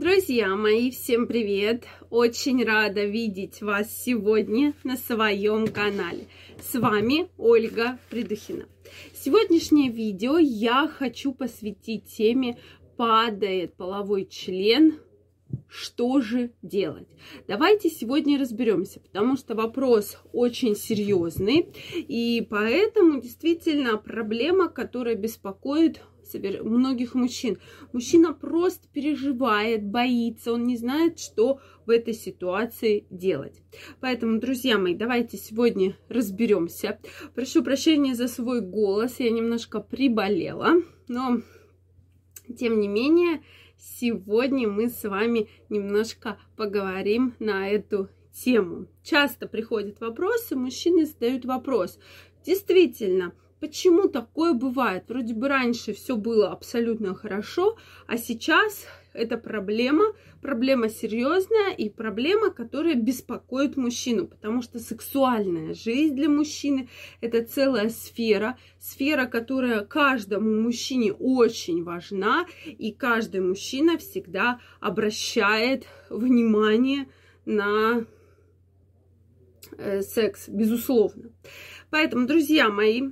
Друзья мои, всем привет! Очень рада видеть вас сегодня на своем канале. С вами Ольга Придухина. Сегодняшнее видео я хочу посвятить теме «Падает половой член что же делать? Давайте сегодня разберемся, потому что вопрос очень серьезный, и поэтому действительно проблема, которая беспокоит многих мужчин. Мужчина просто переживает, боится, он не знает, что в этой ситуации делать. Поэтому, друзья мои, давайте сегодня разберемся. Прошу прощения за свой голос, я немножко приболела, но тем не менее, сегодня мы с вами немножко поговорим на эту тему. Часто приходят вопросы, мужчины задают вопрос. Действительно, Почему такое бывает? Вроде бы раньше все было абсолютно хорошо, а сейчас это проблема, проблема серьезная и проблема, которая беспокоит мужчину, потому что сексуальная жизнь для мужчины это целая сфера, сфера, которая каждому мужчине очень важна, и каждый мужчина всегда обращает внимание на э, секс, безусловно. Поэтому, друзья мои,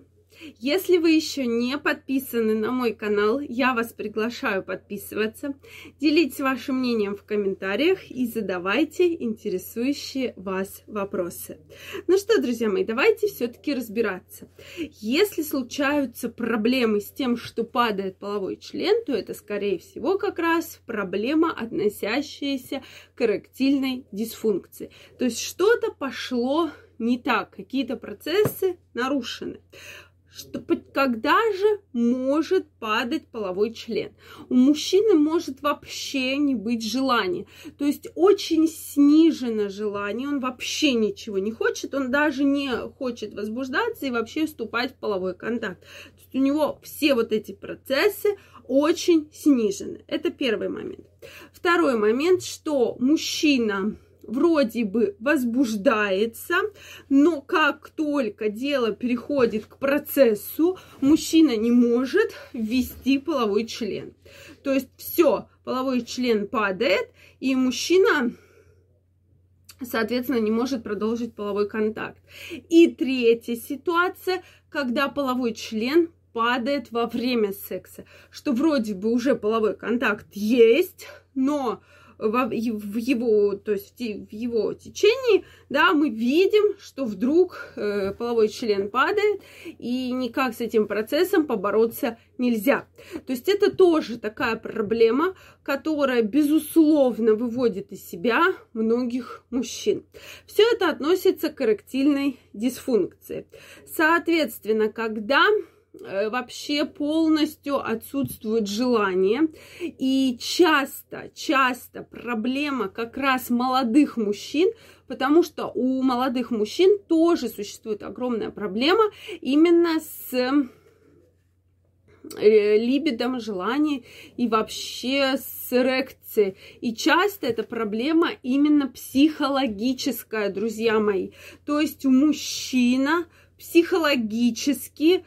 если вы еще не подписаны на мой канал, я вас приглашаю подписываться. Делитесь вашим мнением в комментариях и задавайте интересующие вас вопросы. Ну что, друзья мои, давайте все-таки разбираться. Если случаются проблемы с тем, что падает половой член, то это, скорее всего, как раз проблема, относящаяся к эректильной дисфункции. То есть что-то пошло не так, какие-то процессы нарушены что когда же может падать половой член. У мужчины может вообще не быть желания. То есть очень снижено желание, он вообще ничего не хочет, он даже не хочет возбуждаться и вообще вступать в половой контакт. То есть у него все вот эти процессы очень снижены. Это первый момент. Второй момент, что мужчина вроде бы возбуждается, но как только дело переходит к процессу, мужчина не может ввести половой член. То есть все, половой член падает, и мужчина соответственно, не может продолжить половой контакт. И третья ситуация, когда половой член падает во время секса, что вроде бы уже половой контакт есть, но в его, то есть в его течении, да, мы видим, что вдруг э, половой член падает, и никак с этим процессом побороться нельзя. То есть это тоже такая проблема, которая, безусловно, выводит из себя многих мужчин. Все это относится к эректильной дисфункции. Соответственно, когда вообще полностью отсутствует желание. И часто, часто проблема как раз молодых мужчин, потому что у молодых мужчин тоже существует огромная проблема именно с э, либидом, желанием и вообще с эрекцией. И часто эта проблема именно психологическая, друзья мои. То есть мужчина психологически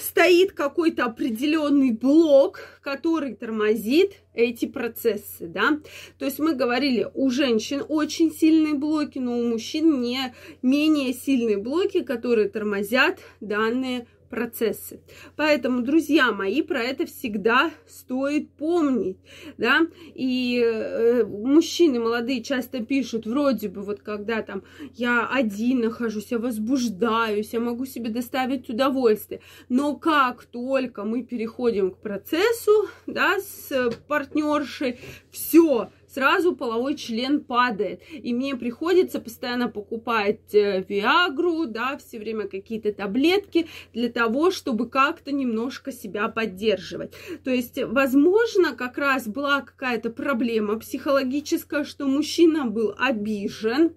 стоит какой-то определенный блок, который тормозит эти процессы, да. То есть мы говорили, у женщин очень сильные блоки, но у мужчин не менее сильные блоки, которые тормозят данные процессы. Поэтому, друзья мои, про это всегда стоит помнить, да, и э, мужчины молодые часто пишут, вроде бы, вот когда там я один нахожусь, я возбуждаюсь, я могу себе доставить удовольствие, но как только мы переходим к процессу, да, с партнершей, все, сразу половой член падает. И мне приходится постоянно покупать э, Виагру, да, все время какие-то таблетки для того, чтобы как-то немножко себя поддерживать. То есть, возможно, как раз была какая-то проблема психологическая, что мужчина был обижен,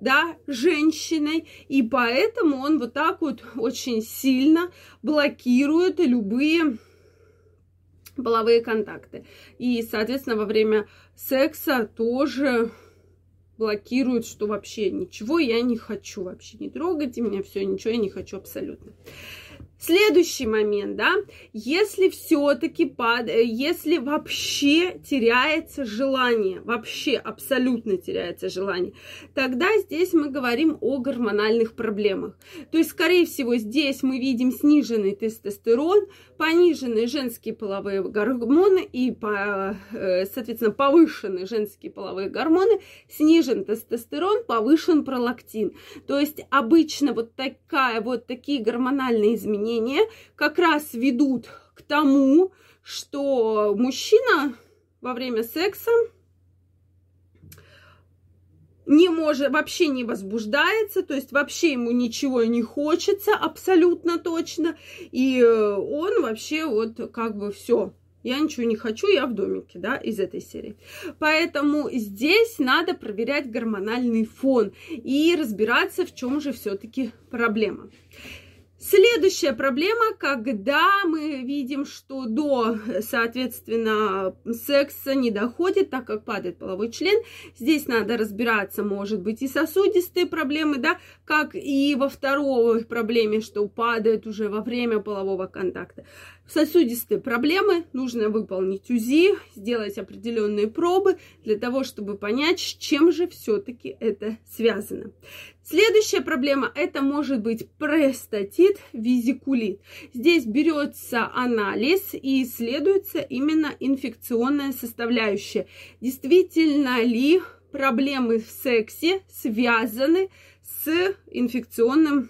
да, женщиной, и поэтому он вот так вот очень сильно блокирует любые половые контакты. И, соответственно, во время секса тоже блокирует, что вообще ничего я не хочу, вообще не трогайте меня, все, ничего я не хочу абсолютно. Следующий момент, да, если все-таки пад... если вообще теряется желание, вообще абсолютно теряется желание, тогда здесь мы говорим о гормональных проблемах. То есть, скорее всего, здесь мы видим сниженный тестостерон, пониженные женские половые гормоны и, э, соответственно, повышенные женские половые гормоны, снижен тестостерон, повышен пролактин. То есть, обычно вот такая, вот такие гормональные изменения изменения как раз ведут к тому, что мужчина во время секса не может, вообще не возбуждается, то есть вообще ему ничего не хочется, абсолютно точно, и он вообще вот как бы все, я ничего не хочу, я в домике, да, из этой серии. Поэтому здесь надо проверять гормональный фон и разбираться, в чем же все-таки проблема. Следующая проблема, когда мы видим, что до, соответственно, секса не доходит, так как падает половой член. Здесь надо разбираться, может быть, и сосудистые проблемы, да, как и во второй проблеме, что падает уже во время полового контакта. Сосудистые проблемы нужно выполнить УЗИ, сделать определенные пробы для того, чтобы понять, с чем же все-таки это связано. Следующая проблема это может быть простатит, визикулит. Здесь берется анализ и исследуется именно инфекционная составляющая. Действительно ли проблемы в сексе связаны с инфекционным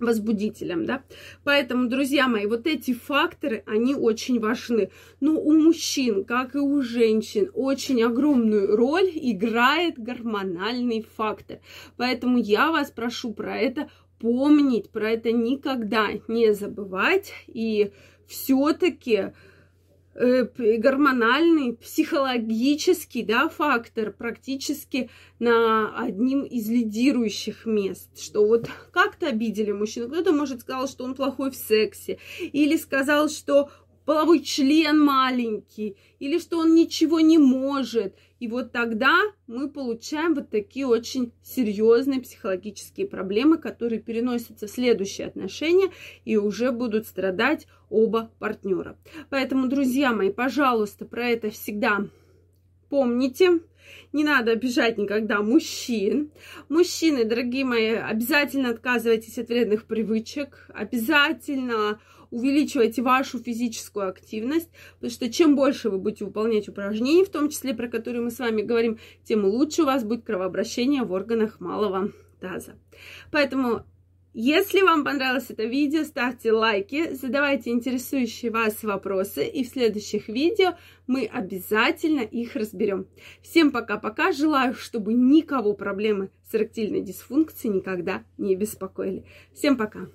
возбудителем, да. Поэтому, друзья мои, вот эти факторы, они очень важны. Но у мужчин, как и у женщин, очень огромную роль играет гормональный фактор. Поэтому я вас прошу про это помнить, про это никогда не забывать и все-таки гормональный, психологический да, фактор практически на одним из лидирующих мест, что вот как-то обидели мужчину, кто-то, может, сказал, что он плохой в сексе, или сказал, что половой член маленький, или что он ничего не может. И вот тогда мы получаем вот такие очень серьезные психологические проблемы, которые переносятся в следующие отношения и уже будут страдать оба партнера. Поэтому, друзья мои, пожалуйста, про это всегда помните. Не надо обижать никогда мужчин. Мужчины, дорогие мои, обязательно отказывайтесь от вредных привычек. Обязательно увеличивайте вашу физическую активность, потому что чем больше вы будете выполнять упражнений, в том числе про которые мы с вами говорим, тем лучше у вас будет кровообращение в органах малого таза. Поэтому если вам понравилось это видео, ставьте лайки, задавайте интересующие вас вопросы, и в следующих видео мы обязательно их разберем. Всем пока-пока, желаю, чтобы никого проблемы с эректильной дисфункцией никогда не беспокоили. Всем пока!